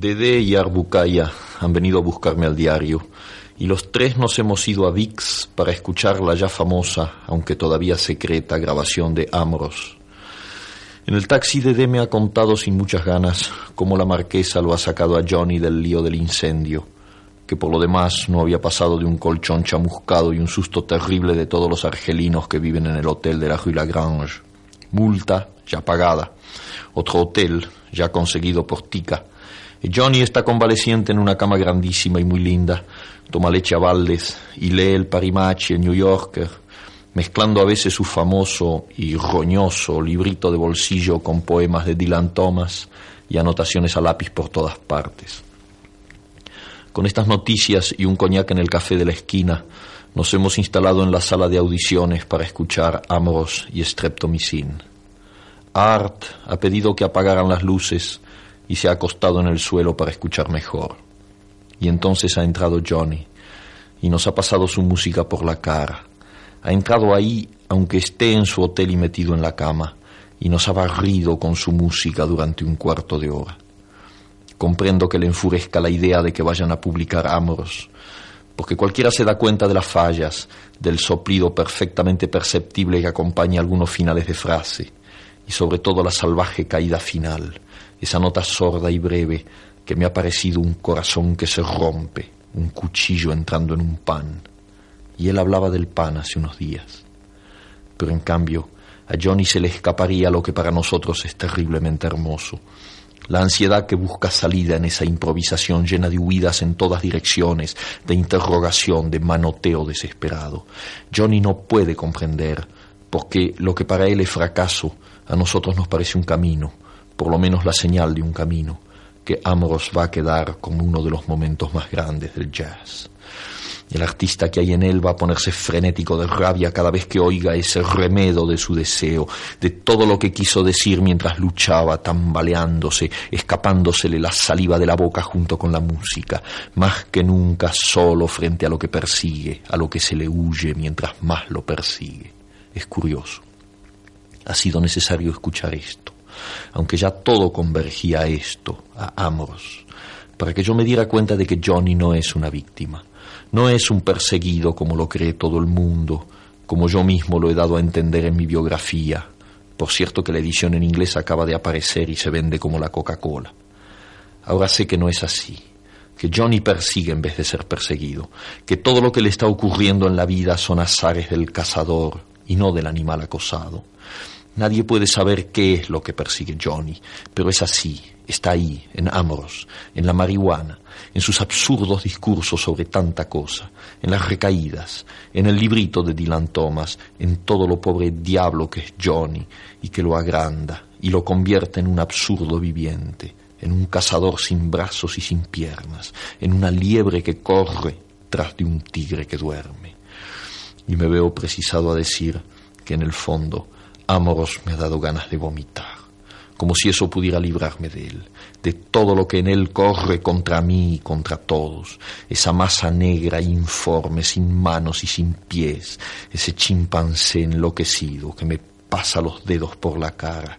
Dede y Arbucaya han venido a buscarme al diario y los tres nos hemos ido a VIX para escuchar la ya famosa, aunque todavía secreta, grabación de Amros. En el taxi Dede me ha contado sin muchas ganas cómo la marquesa lo ha sacado a Johnny del lío del incendio, que por lo demás no había pasado de un colchón chamuscado y un susto terrible de todos los argelinos que viven en el hotel de la Rue Lagrange. Multa ya pagada. Otro hotel ya conseguido por Tica Johnny está convaleciente en una cama grandísima y muy linda, toma leche a baldes y lee el Parimachi, el New Yorker, mezclando a veces su famoso y roñoso librito de bolsillo con poemas de Dylan Thomas y anotaciones a lápiz por todas partes. Con estas noticias y un coñac en el café de la esquina, nos hemos instalado en la sala de audiciones para escuchar Amros y Streptomycin. Art ha pedido que apagaran las luces y se ha acostado en el suelo para escuchar mejor. Y entonces ha entrado Johnny y nos ha pasado su música por la cara. Ha entrado ahí aunque esté en su hotel y metido en la cama y nos ha barrido con su música durante un cuarto de hora. Comprendo que le enfurezca la idea de que vayan a publicar Amoros, porque cualquiera se da cuenta de las fallas, del soplido perfectamente perceptible que acompaña algunos finales de frase, y sobre todo la salvaje caída final, esa nota sorda y breve que me ha parecido un corazón que se rompe, un cuchillo entrando en un pan. Y él hablaba del pan hace unos días. Pero en cambio, a Johnny se le escaparía lo que para nosotros es terriblemente hermoso. La ansiedad que busca salida en esa improvisación llena de huidas en todas direcciones, de interrogación, de manoteo desesperado. Johnny no puede comprender, porque lo que para él es fracaso, a nosotros nos parece un camino, por lo menos la señal de un camino, que Amros va a quedar como uno de los momentos más grandes del jazz. El artista que hay en él va a ponerse frenético de rabia cada vez que oiga ese remedo de su deseo, de todo lo que quiso decir mientras luchaba, tambaleándose, escapándosele la saliva de la boca junto con la música, más que nunca solo frente a lo que persigue, a lo que se le huye mientras más lo persigue. Es curioso. Ha sido necesario escuchar esto aunque ya todo convergía a esto, a Amors, para que yo me diera cuenta de que Johnny no es una víctima, no es un perseguido como lo cree todo el mundo, como yo mismo lo he dado a entender en mi biografía. Por cierto que la edición en inglés acaba de aparecer y se vende como la Coca-Cola. Ahora sé que no es así, que Johnny persigue en vez de ser perseguido, que todo lo que le está ocurriendo en la vida son azares del cazador y no del animal acosado, Nadie puede saber qué es lo que persigue Johnny, pero es así, está ahí, en Amoros, en la marihuana, en sus absurdos discursos sobre tanta cosa, en las recaídas, en el librito de Dylan Thomas, en todo lo pobre diablo que es Johnny y que lo agranda y lo convierte en un absurdo viviente, en un cazador sin brazos y sin piernas, en una liebre que corre tras de un tigre que duerme. Y me veo precisado a decir que en el fondo Amoros me ha dado ganas de vomitar, como si eso pudiera librarme de él, de todo lo que en él corre contra mí y contra todos, esa masa negra, informe, sin manos y sin pies, ese chimpancé enloquecido que me pasa los dedos por la cara.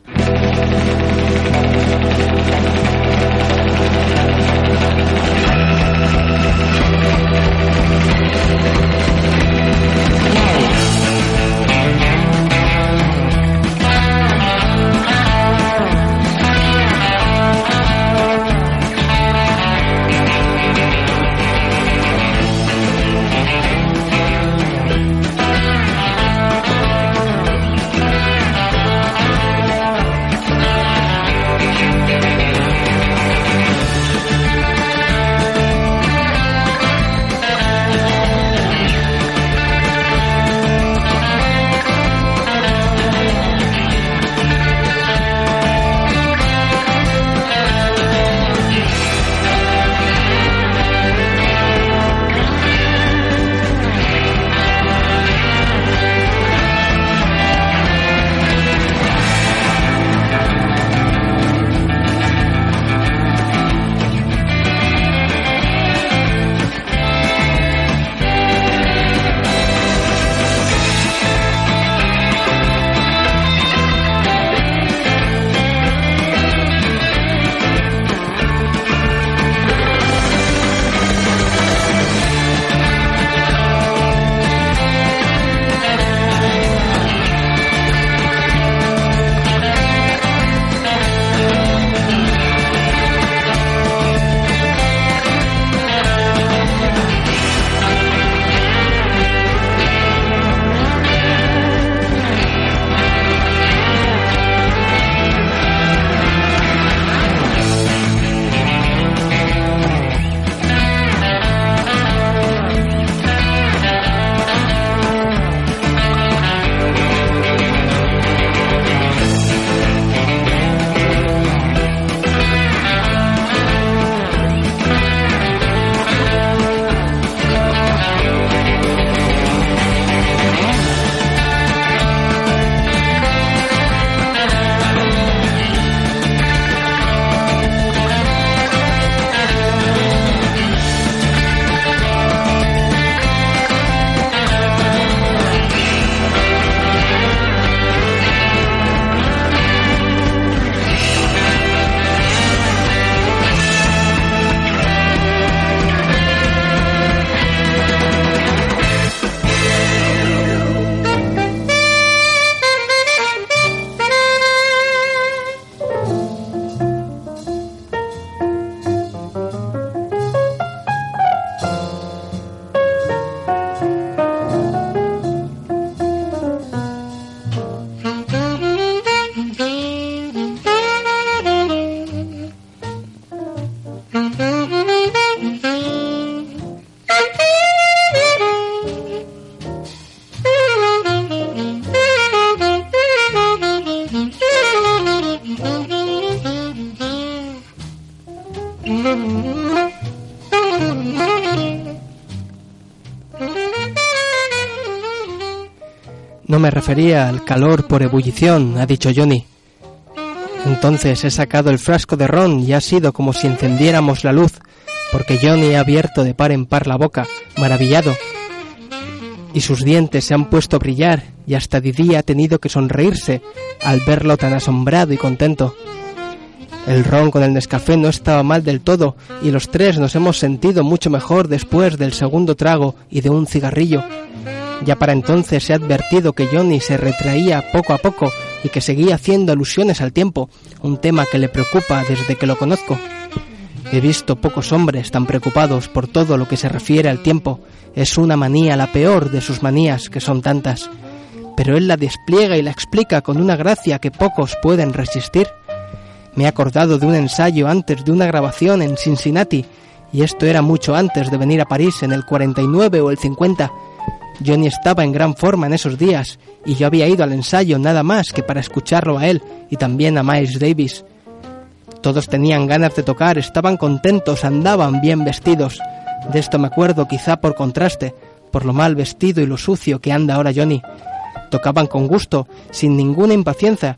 Me refería al calor por ebullición, ha dicho Johnny. Entonces he sacado el frasco de ron y ha sido como si encendiéramos la luz, porque Johnny ha abierto de par en par la boca, maravillado. Y sus dientes se han puesto a brillar y hasta Didi ha tenido que sonreírse al verlo tan asombrado y contento. El ron con el Nescafé no estaba mal del todo y los tres nos hemos sentido mucho mejor después del segundo trago y de un cigarrillo. Ya para entonces se ha advertido que Johnny se retraía poco a poco y que seguía haciendo alusiones al tiempo, un tema que le preocupa desde que lo conozco. He visto pocos hombres tan preocupados por todo lo que se refiere al tiempo. Es una manía la peor de sus manías, que son tantas. Pero él la despliega y la explica con una gracia que pocos pueden resistir. Me he acordado de un ensayo antes de una grabación en Cincinnati, y esto era mucho antes de venir a París en el 49 o el 50. Johnny estaba en gran forma en esos días, y yo había ido al ensayo nada más que para escucharlo a él y también a Miles Davis. Todos tenían ganas de tocar, estaban contentos, andaban bien vestidos. De esto me acuerdo quizá por contraste, por lo mal vestido y lo sucio que anda ahora Johnny. Tocaban con gusto, sin ninguna impaciencia,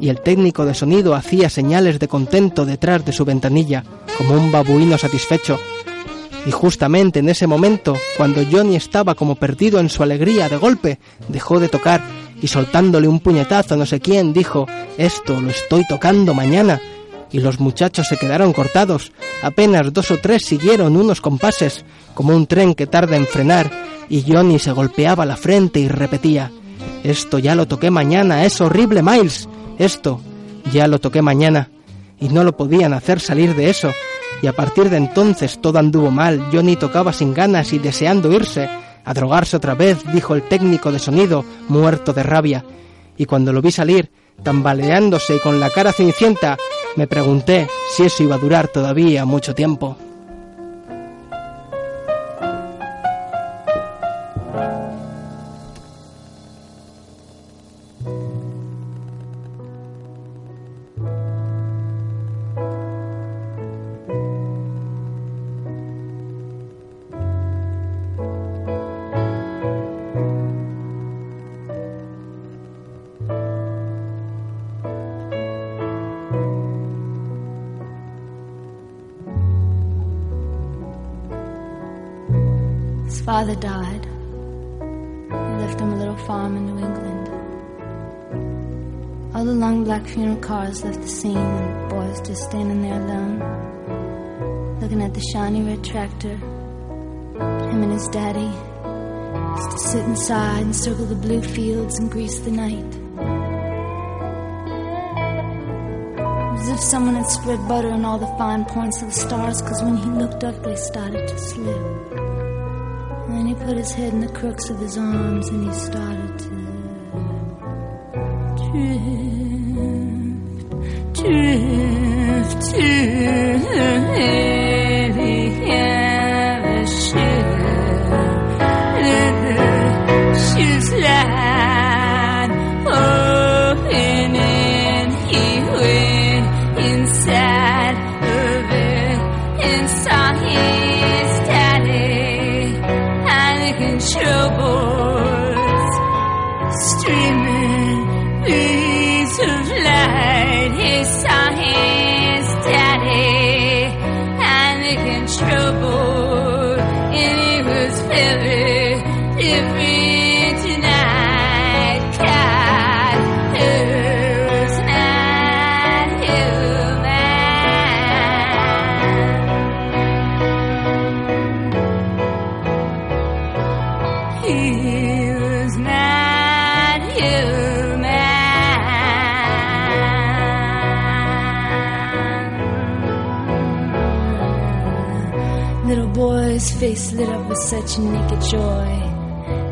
y el técnico de sonido hacía señales de contento detrás de su ventanilla, como un babuino satisfecho. Y justamente en ese momento, cuando Johnny estaba como perdido en su alegría, de golpe dejó de tocar y soltándole un puñetazo a no sé quién dijo, esto lo estoy tocando mañana. Y los muchachos se quedaron cortados. Apenas dos o tres siguieron unos compases, como un tren que tarda en frenar, y Johnny se golpeaba la frente y repetía, esto ya lo toqué mañana, es horrible, Miles. Esto ya lo toqué mañana. Y no lo podían hacer salir de eso y a partir de entonces todo anduvo mal. Johnny tocaba sin ganas y deseando irse. A drogarse otra vez, dijo el técnico de sonido, muerto de rabia. Y cuando lo vi salir, tambaleándose y con la cara cenicienta, me pregunté si eso iba a durar todavía mucho tiempo. Cars left the scene, and the boys just standing there alone, looking at the shiny red tractor. Him and his daddy used to sit inside and circle the blue fields and grease the night. As if someone had spread butter on all the fine points of the stars, because when he looked up, they started to slip. And he put his head in the crooks of his arms and he started to drift, to, to,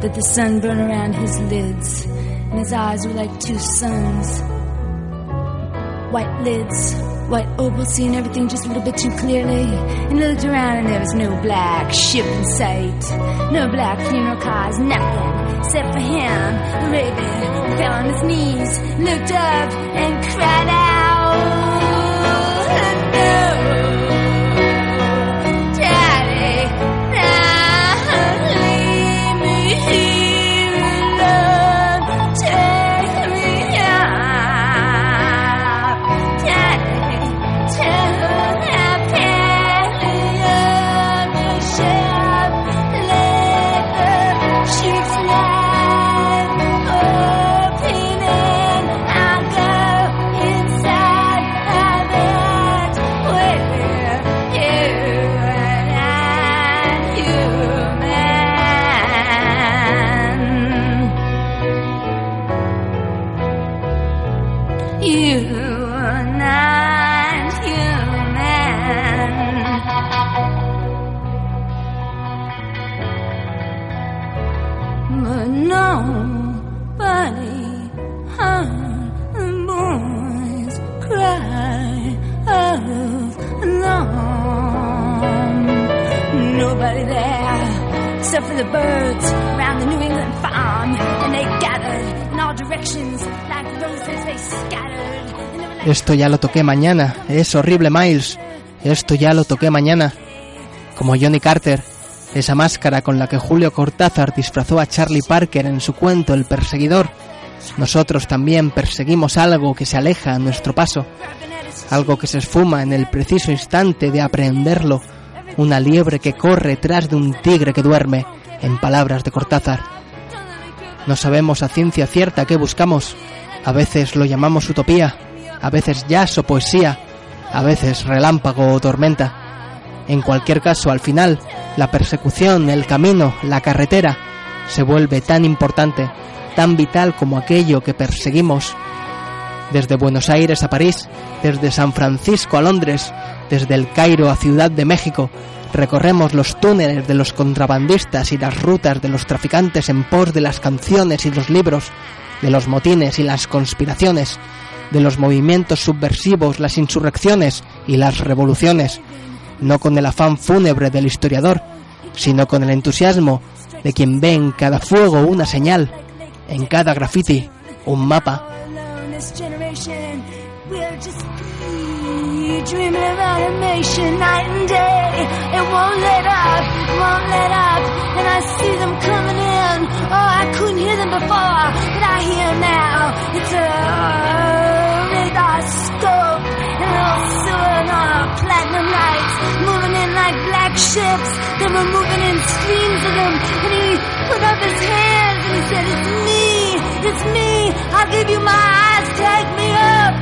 that the sun burned around his lids and his eyes were like two suns. White lids, white opal, seeing everything just a little bit too clearly. And looked around and there was no black ship in sight, no black funeral cars, nothing except for him. The raven fell on his knees, looked up and cried out, birds around the New England farm. And they gathered in all directions like roses they scattered. Esto ya lo toqué mañana. Es horrible, Miles. Esto ya lo toqué mañana. Como Johnny Carter, esa máscara con la que Julio Cortázar disfrazó a Charlie Parker en su cuento El perseguidor. Nosotros también perseguimos algo que se aleja a nuestro paso, algo que se esfuma en el preciso instante de aprehenderlo, una liebre que corre tras de un tigre que duerme, en palabras de Cortázar. No sabemos a ciencia cierta qué buscamos. A veces lo llamamos utopía, a veces jazz o poesía, a veces relámpago o tormenta. En cualquier caso, al final, la persecución, el camino, la carretera, se vuelve tan importante, tan vital como aquello que perseguimos. Desde Buenos Aires a París, desde San Francisco a Londres, desde el Cairo a Ciudad de México, recorremos los túneles de los contrabandistas y las rutas de los traficantes en pos de las canciones y los libros, de los motines y las conspiraciones, de los movimientos subversivos, las insurrecciones y las revoluciones, no con el afán fúnebre del historiador, sino con el entusiasmo de quien ve en cada fuego una señal, en cada graffiti un mapa. Me, dreaming of animation night and day. It won't let up, won't let up. And I see them coming in. Oh, I couldn't hear them before, but I hear now. It's a radar scope. And also in uh, platinum lights moving in like black ships. They were moving in streams of them. And he put up his hands and he said, It's me, it's me. I'll give you my eyes. Take me up.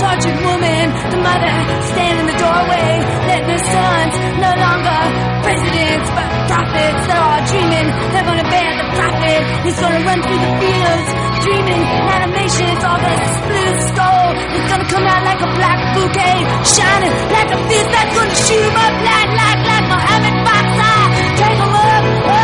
tortured woman. The mother stand in the doorway, letting her sons no longer presidents but prophets. They're all dreaming they're gonna bear the prophet. He's gonna run through the fields, dreaming animations. All this blue skull is gonna come out like a black bouquet, shining like a fist that's gonna shoot him up like like like Mohammed Boxer. Take him up,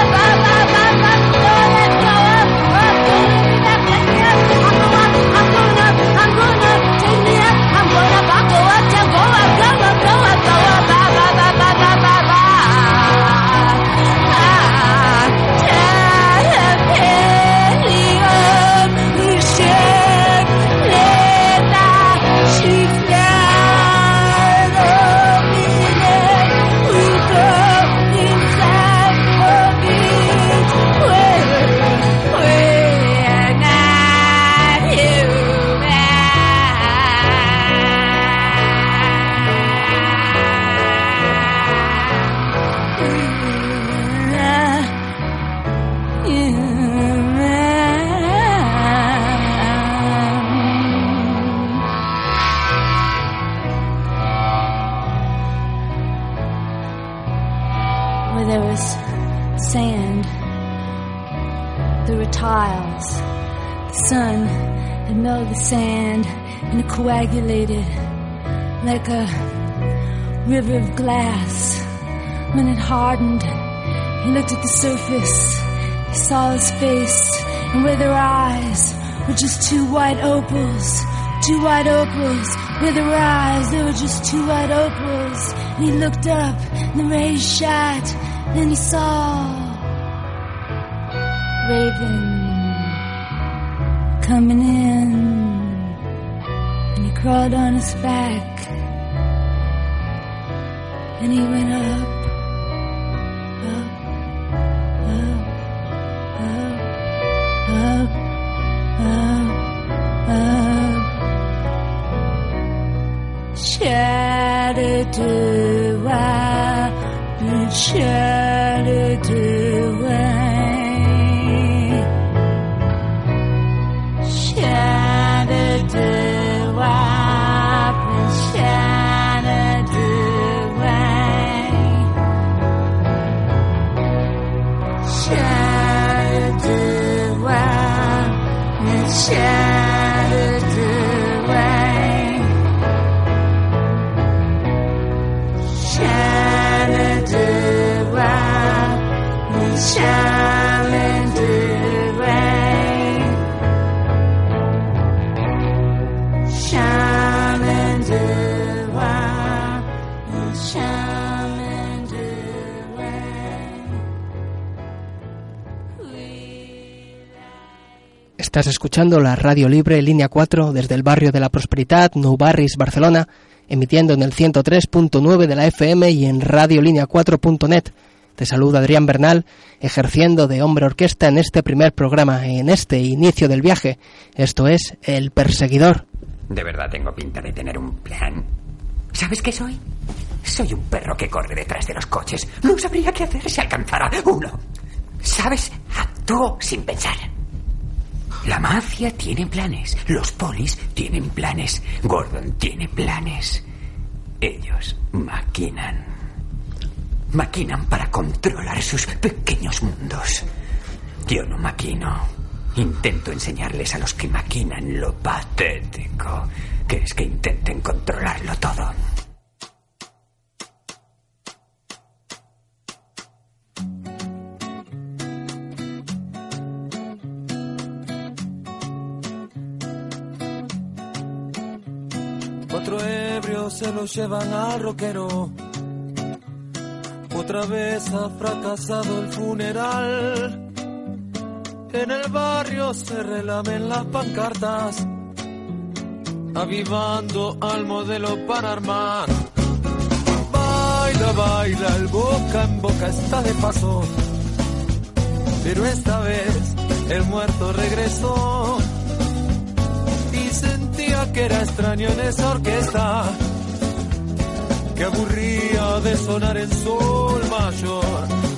sand and it coagulated like a river of glass. When it hardened, he looked at the surface. He saw his face, and where their eyes were just two white opals. Two white opals. Where their eyes, they were just two white opals. And he looked up, and the rays shot. Then he saw Raven coming in. Crawled on his back. And he went up, up, up, up, up, up, up. Shattered to Estás escuchando la Radio Libre Línea 4 desde el barrio de la Prosperidad, Nou Barris, Barcelona, emitiendo en el 103.9 de la FM y en radiolínea4.net. Te saluda Adrián Bernal, ejerciendo de hombre orquesta en este primer programa, en este inicio del viaje. Esto es El Perseguidor. De verdad tengo pinta de tener un plan. ¿Sabes qué soy? Soy un perro que corre detrás de los coches. No sabría qué hacer si alcanzara uno. ¿Sabes? Actúo sin pensar. La mafia tiene planes, los polis tienen planes, Gordon tiene planes. Ellos maquinan. Maquinan para controlar sus pequeños mundos. Yo no maquino. Intento enseñarles a los que maquinan lo patético que es que intenten controlarlo todo. Se lo llevan al rockero. Otra vez ha fracasado el funeral. En el barrio se relamen las pancartas, avivando al modelo para armar. Baila, baila, el boca en boca está de paso. Pero esta vez el muerto regresó y sentía que era extraño en esa orquesta que aburría de sonar en sol mayor.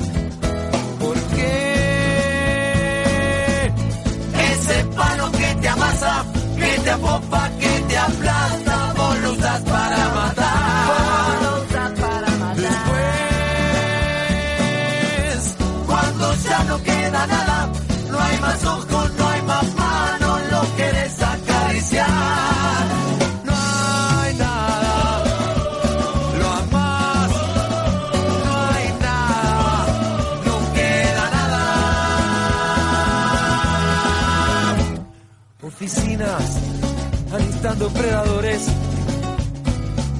Alistando predadores,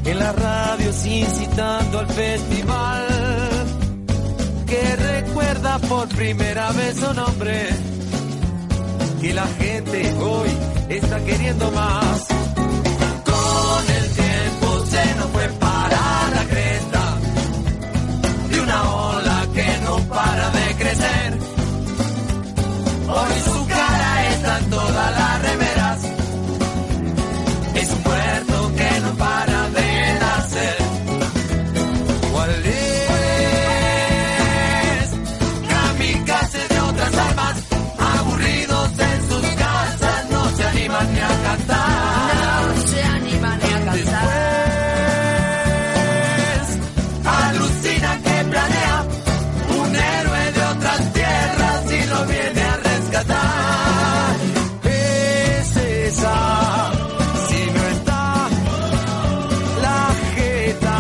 en las radios incitando al festival, que recuerda por primera vez su nombre, que la gente hoy está queriendo más. direita.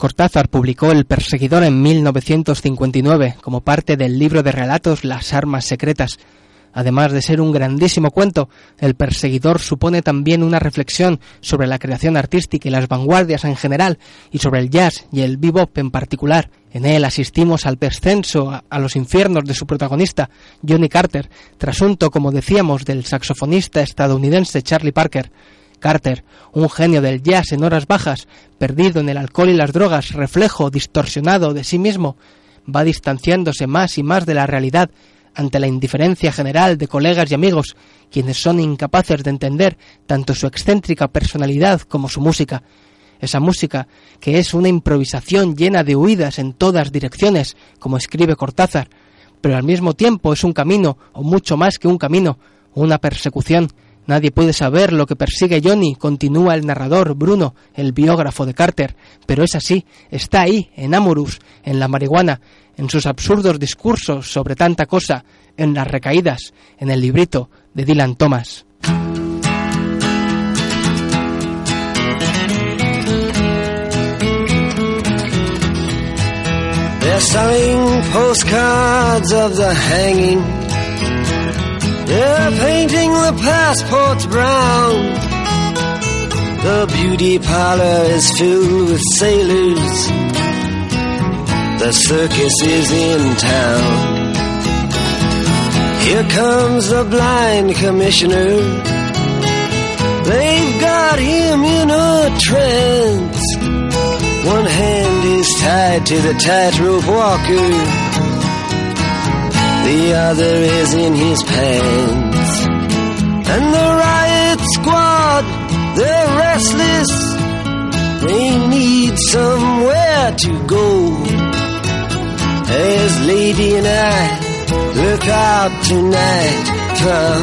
Cortázar publicó El perseguidor en 1959 como parte del libro de relatos Las armas secretas. Además de ser un grandísimo cuento, El perseguidor supone también una reflexión sobre la creación artística y las vanguardias en general, y sobre el jazz y el bebop en particular. En él asistimos al descenso a los infiernos de su protagonista, Johnny Carter, trasunto, como decíamos, del saxofonista estadounidense Charlie Parker. Carter, un genio del jazz en horas bajas, perdido en el alcohol y las drogas, reflejo distorsionado de sí mismo, va distanciándose más y más de la realidad ante la indiferencia general de colegas y amigos, quienes son incapaces de entender tanto su excéntrica personalidad como su música. Esa música que es una improvisación llena de huidas en todas direcciones, como escribe Cortázar, pero al mismo tiempo es un camino, o mucho más que un camino, una persecución Nadie puede saber lo que persigue Johnny, continúa el narrador Bruno, el biógrafo de Carter, pero es así, está ahí, en Amorus, en la marihuana, en sus absurdos discursos sobre tanta cosa, en las recaídas, en el librito de Dylan Thomas. postcards of the hanging They're painting the passports brown. The beauty parlor is filled with sailors. The circus is in town. Here comes the blind commissioner. They've got him in a trance. One hand is tied to the tightrope walker the other is in his pants. And the riot squad, they're restless, they need somewhere to go. As Lady and I look out tonight from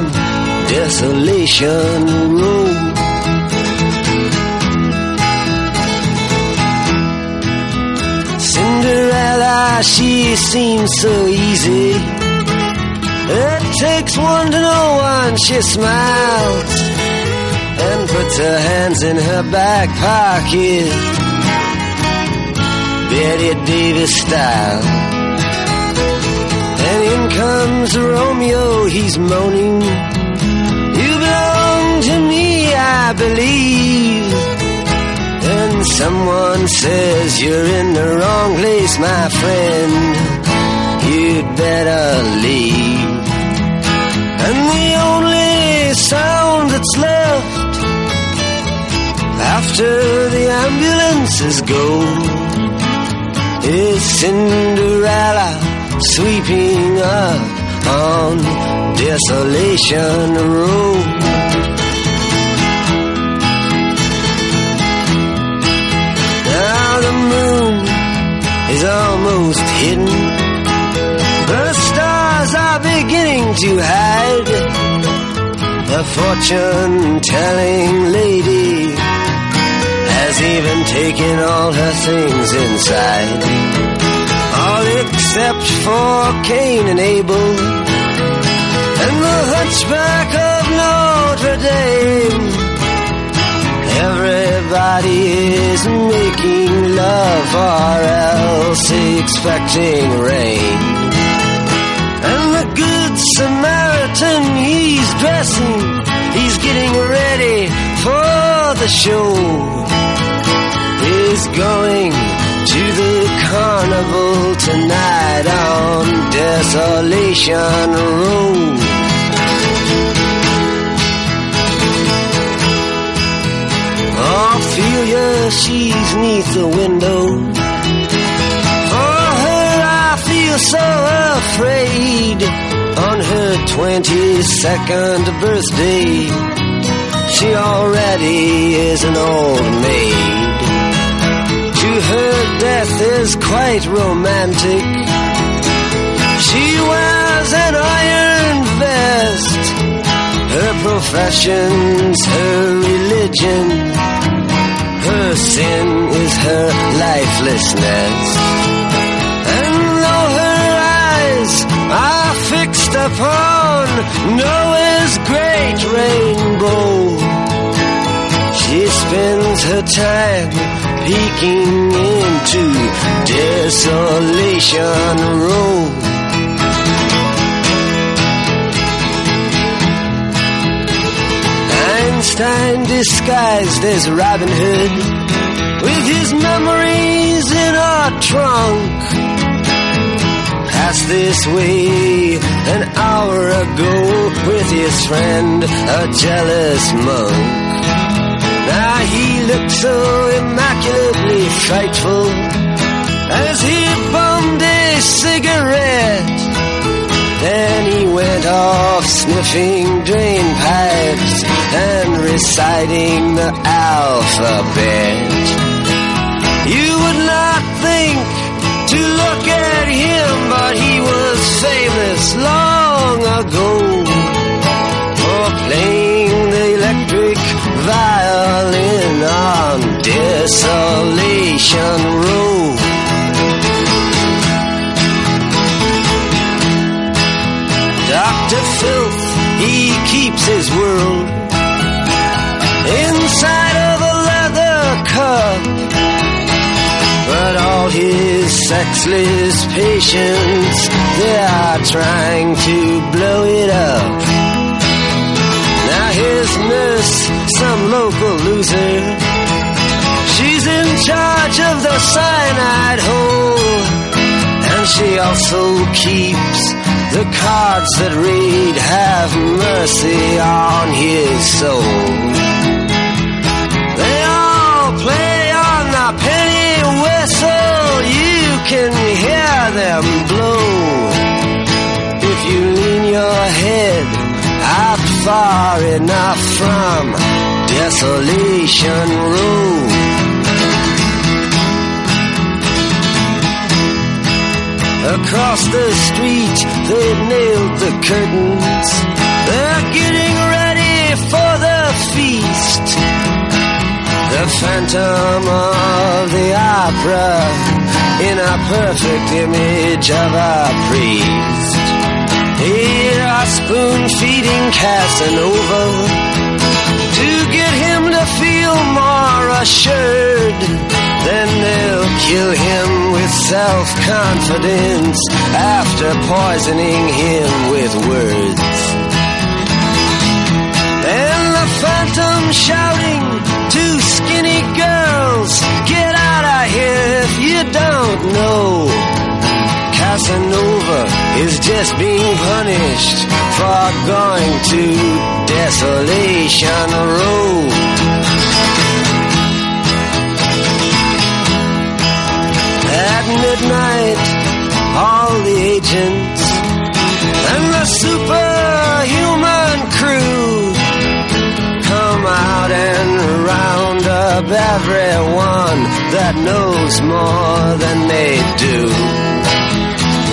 Desolation Road. Cinderella, she seems so easy. It takes one to know one, she smiles and puts her hands in her back pocket. Betty Davis style. And in comes Romeo, he's moaning. You belong to me, I believe. And someone says you're in the wrong place, my friend. You'd better leave. And the only sound that's left after the ambulances go is Cinderella sweeping up on Desolation Road. Now the moon is almost hidden the stars are beginning to hide. The fortune telling lady has even taken all her things inside. All except for Cain and Abel and the hunchback of Notre Dame. Everybody is making love or else expecting rain. And the good Samaritan, he's dressing, he's getting ready for the show. He's going to the carnival tonight on Desolation Road. Ophelia, she's neath the window so afraid on her 22nd birthday. She already is an old maid. To her, death is quite romantic. She wears an iron vest. Her profession's her religion. Her sin is her lifelessness. Upon Noah's great rainbow. She spends her time peeking into Desolation Row. Einstein disguised as Robin Hood with his memories in a trunk. Passed this way an hour ago with his friend, a jealous monk. Now he looked so immaculately frightful as he bummed a cigarette. Then he went off sniffing drain pipes and reciting the alphabet. You would not think to look at famous long ago for playing the electric violin on Desolation Row. Dr. Filth, he keeps his world all his sexless patients, they are trying to blow it up. Now his nurse, some local loser, she's in charge of the cyanide hole. And she also keeps the cards that read, Have mercy on his soul. Them blow. If you lean your head out far enough from Desolation Row. Across the street, they've nailed the curtains. They're getting ready for the feast. The phantom of the opera in a perfect image of a priest. Here are spoon feeding Casanova to get him to feel more assured. Then they'll kill him with self confidence after poisoning him with words. And the phantom shouting if you don't know. Casanova is just being punished for going to Desolation Row. At midnight, all the agents and the superhuman crew come out and round up everyone that knows more than they do.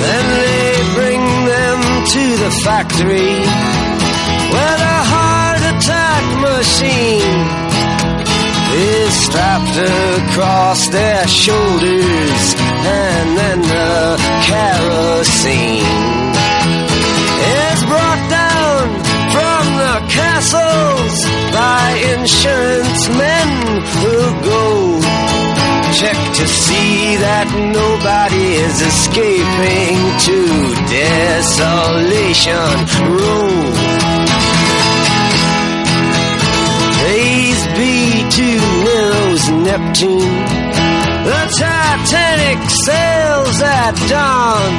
Then they bring them to the factory where the heart attack machine is strapped across their shoulders and then the kerosene is brought down from the castles insurance men who go check to see that nobody is escaping to desolation row Praise be to Nero's Neptune. The Titanic sails at dawn.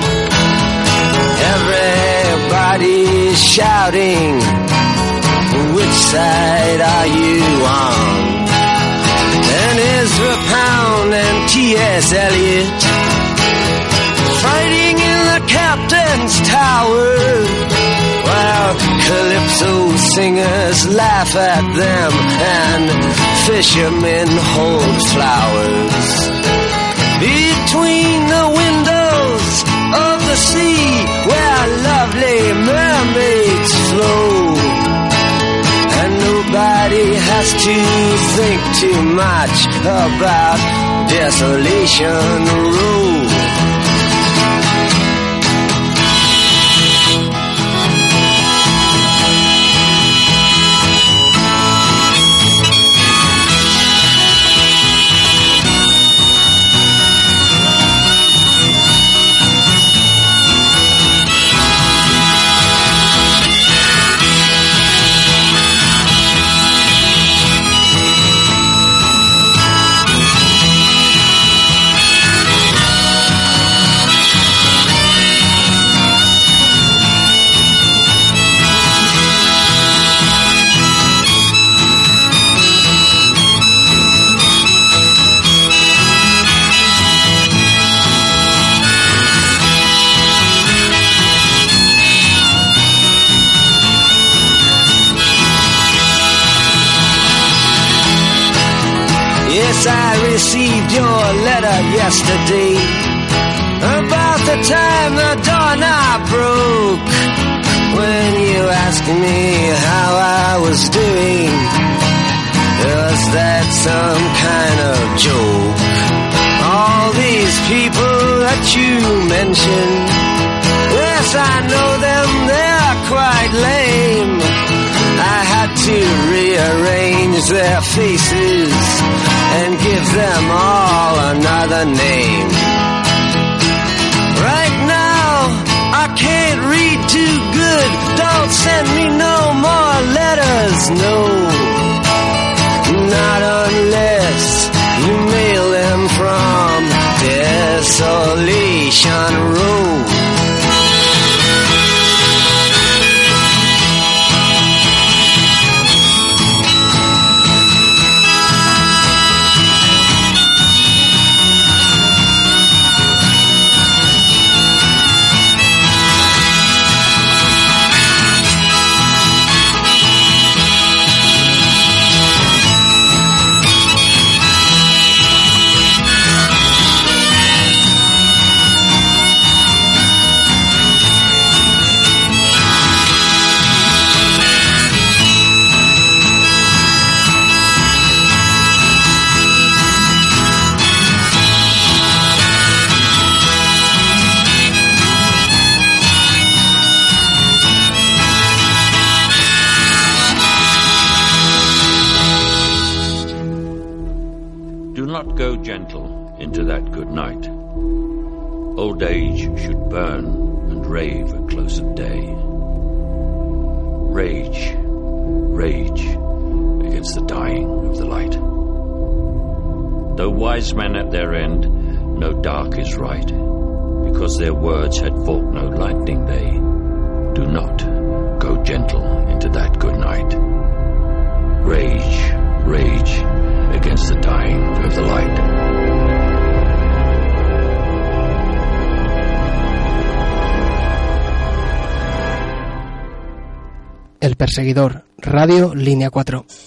Everybody's shouting, which side are you on? And Ezra Pound and T.S. Eliot fighting in the captain's tower. While calypso singers laugh at them and fishermen hold flowers. Between the windows of the sea where lovely mermaids flow. Has to think too much about Desolation. Wise men at their end, no dark is right, because their words had forked no lightning they. Do not go gentle into that good night. Rage, rage against the dying of the light. El perseguidor, Radio Línea 4.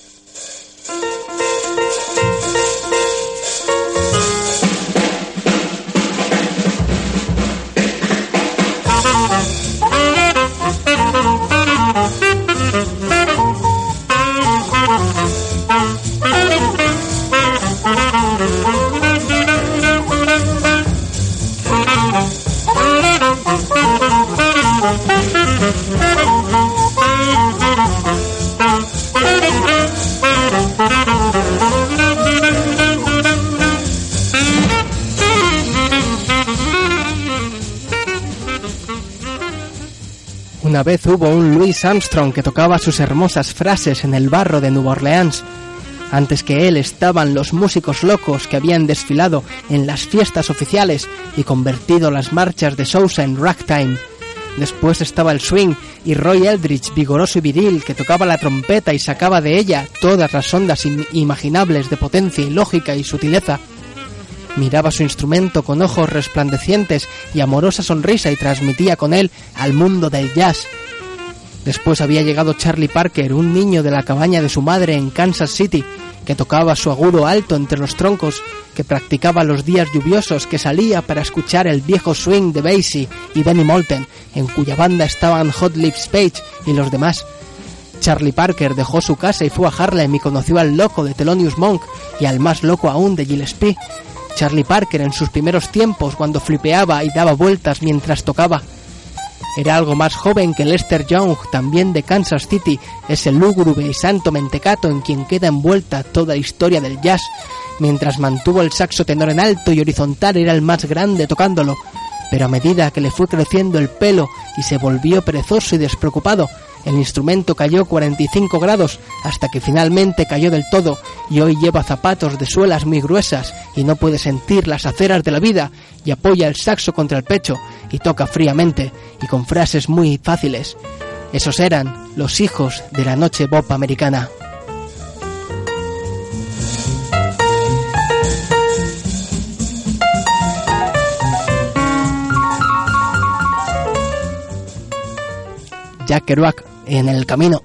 Vez hubo un Louis Armstrong que tocaba sus hermosas frases en el barro de Nueva Orleans. Antes que él estaban los músicos locos que habían desfilado en las fiestas oficiales y convertido las marchas de Sousa en ragtime. Después estaba el swing y Roy Eldridge, vigoroso y viril, que tocaba la trompeta y sacaba de ella todas las ondas imaginables de potencia y lógica y sutileza. Miraba su instrumento con ojos resplandecientes y amorosa sonrisa y transmitía con él al mundo del jazz. Después había llegado Charlie Parker, un niño de la cabaña de su madre en Kansas City, que tocaba su agudo alto entre los troncos, que practicaba los días lluviosos, que salía para escuchar el viejo swing de Basie y Benny Moulton, en cuya banda estaban Hot Lips Page y los demás. Charlie Parker dejó su casa y fue a Harlem y conoció al loco de Thelonious Monk y al más loco aún de Gillespie. Charlie Parker en sus primeros tiempos cuando flipeaba y daba vueltas mientras tocaba. Era algo más joven que Lester Young, también de Kansas City, ese lúgubre y santo mentecato en quien queda envuelta toda la historia del jazz. Mientras mantuvo el saxo tenor en alto y horizontal era el más grande tocándolo, pero a medida que le fue creciendo el pelo y se volvió perezoso y despreocupado, el instrumento cayó 45 grados hasta que finalmente cayó del todo y hoy lleva zapatos de suelas muy gruesas y no puede sentir las aceras de la vida y apoya el saxo contra el pecho y toca fríamente y con frases muy fáciles. Esos eran los hijos de la noche pop americana. Jack Kerouac en el camino.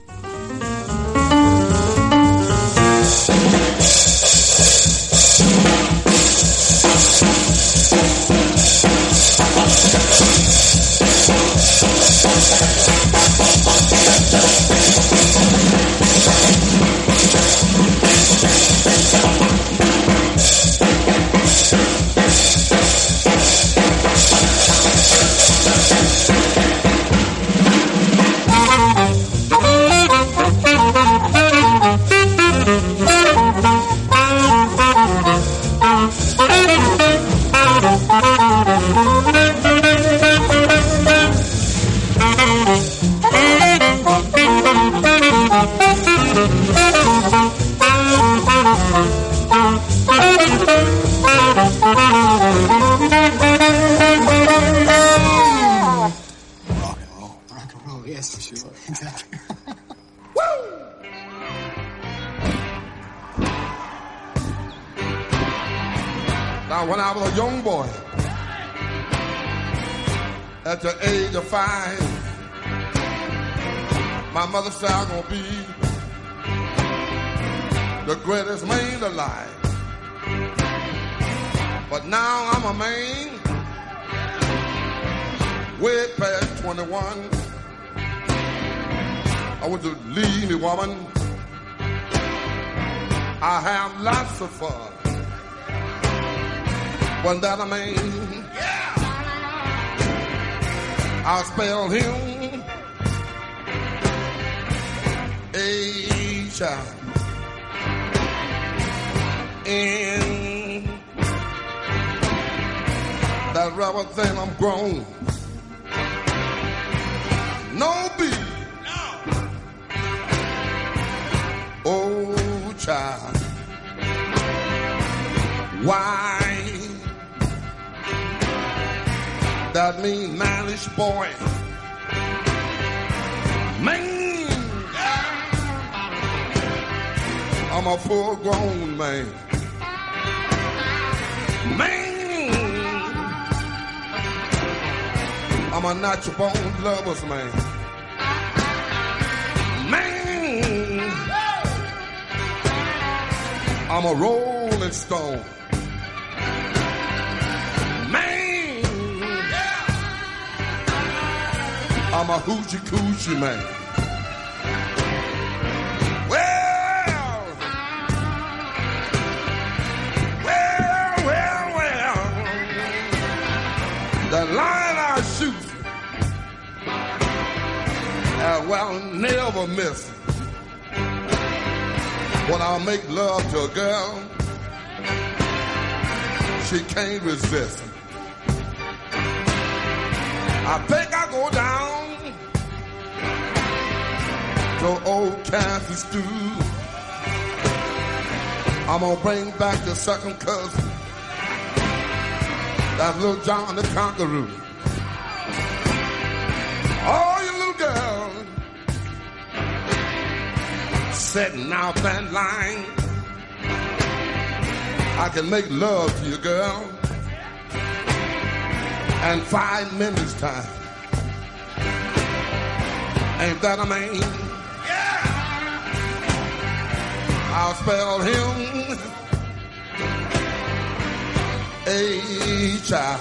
Now, when I was a young boy, at the age of five, my mother said I'm gonna be the greatest man alive. But now I'm a man way past 21. I want to leave me, woman. I have lots of fun. Was that a man? Yeah. I spelled him H I N. That rubber thing, I'm grown. No beef. No. Oh, child. Why? That mean mannish boy. Man. I'm a full grown man. Man. I'm a natural born lover's man. Man. I'm a rolling stone. I'm a hoochie coochie man. Well, well, well, well. The line I shoot, uh, well, never miss. When I make love to a girl, she can't resist. I think to old Kathy Stew. I'm gonna bring back the second cousin, that little John the Conqueror. All you little girls setting out that line. I can make love to you, girl, And five minutes time. Ain't that a man? I'll spell him H I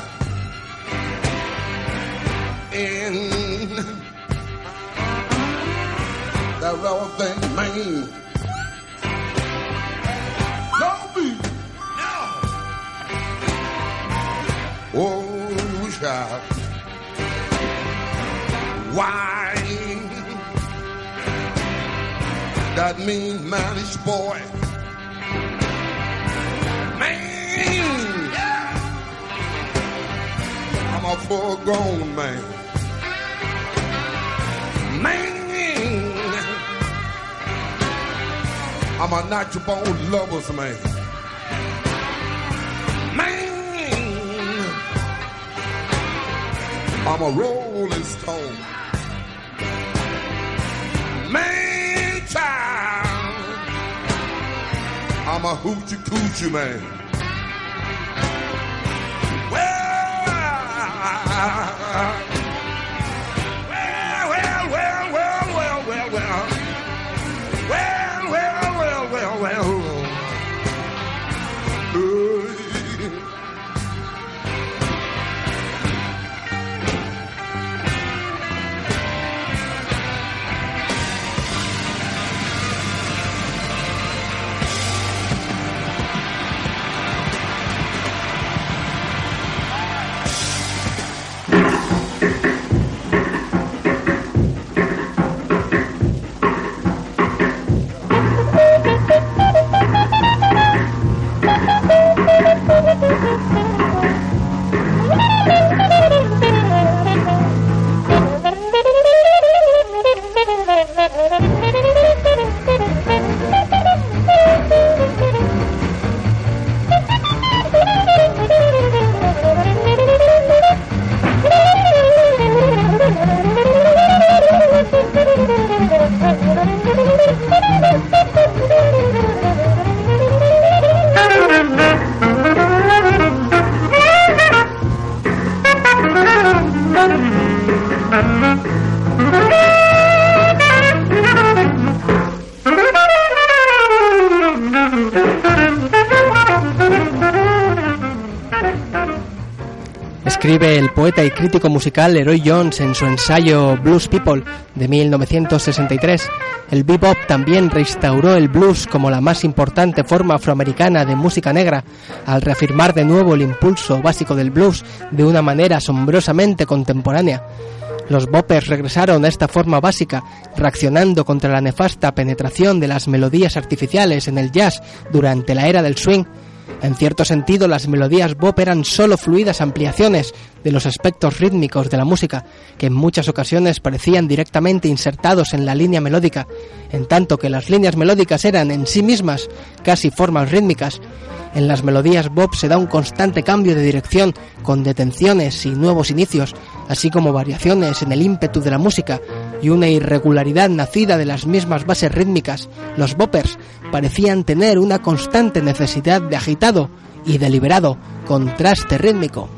N. That thing, man. Don't be. Oh, child. Why? That mean mannish boy. Man! I'm a full grown man. Man! I'm a natural born lover's man. Man! I'm a rolling stone. I'm a hoochie coochie man. Well, well, escribe el poeta y crítico musical Leroy Jones en su ensayo Blues People de 1963. El bebop también restauró el blues como la más importante forma afroamericana de música negra, al reafirmar de nuevo el impulso básico del blues de una manera asombrosamente contemporánea. Los boppers regresaron a esta forma básica, reaccionando contra la nefasta penetración de las melodías artificiales en el jazz durante la era del swing en cierto sentido, las melodías bop eran solo fluidas ampliaciones de los aspectos rítmicos de la música, que en muchas ocasiones parecían directamente insertados en la línea melódica, en tanto que las líneas melódicas eran en sí mismas casi formas rítmicas. En las melodías bop se da un constante cambio de dirección, con detenciones y nuevos inicios, así como variaciones en el ímpetu de la música y una irregularidad nacida de las mismas bases rítmicas. Los boppers parecían tener una constante necesidad de agitado y deliberado contraste rítmico.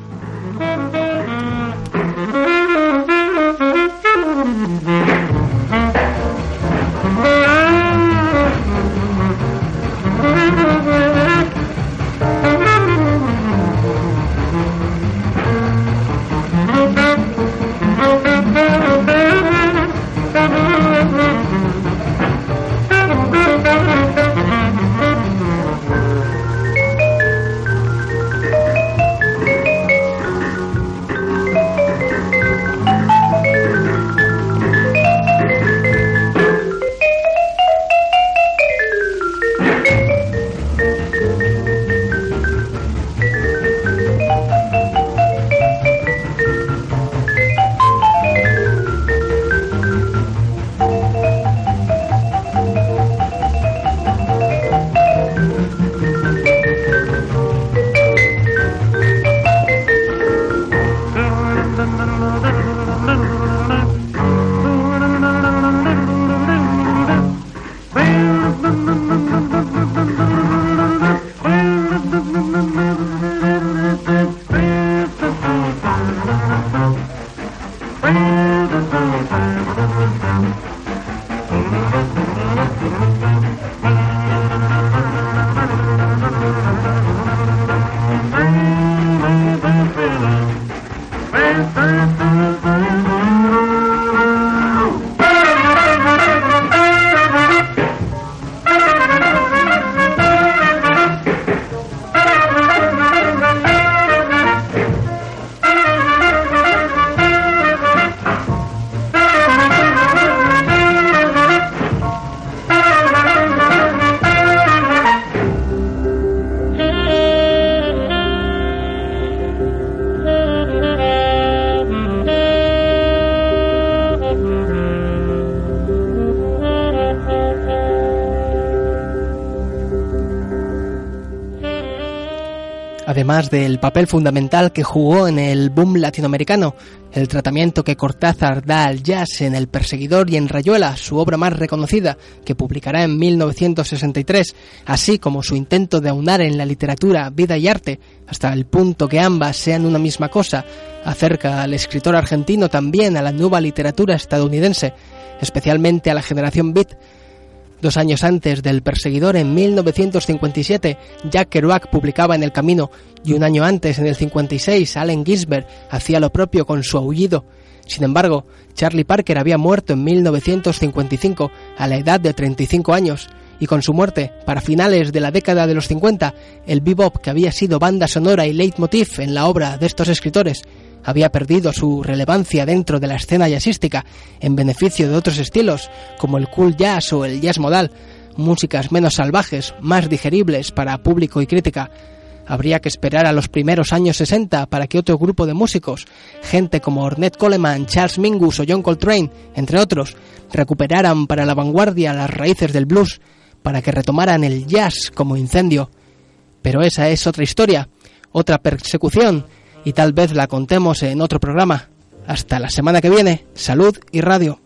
Además del papel fundamental que jugó en el boom latinoamericano, el tratamiento que Cortázar da al jazz en El Perseguidor y en Rayuela, su obra más reconocida, que publicará en 1963, así como su intento de aunar en la literatura vida y arte, hasta el punto que ambas sean una misma cosa, acerca al escritor argentino también a la nueva literatura estadounidense, especialmente a la generación beat, Dos años antes del Perseguidor, en 1957, Jack Kerouac publicaba En el Camino y un año antes, en el 56, Allen Ginsberg hacía lo propio con su Aullido. Sin embargo, Charlie Parker había muerto en 1955 a la edad de 35 años y con su muerte, para finales de la década de los 50, el bebop que había sido banda sonora y leitmotiv en la obra de estos escritores había perdido su relevancia dentro de la escena jazzística en beneficio de otros estilos como el cool jazz o el jazz modal, músicas menos salvajes, más digeribles para público y crítica. Habría que esperar a los primeros años 60 para que otro grupo de músicos, gente como Ornette Coleman, Charles Mingus o John Coltrane, entre otros, recuperaran para la vanguardia las raíces del blues, para que retomaran el jazz como incendio. Pero esa es otra historia, otra persecución y tal vez la contemos en otro programa. Hasta la semana que viene, salud y radio.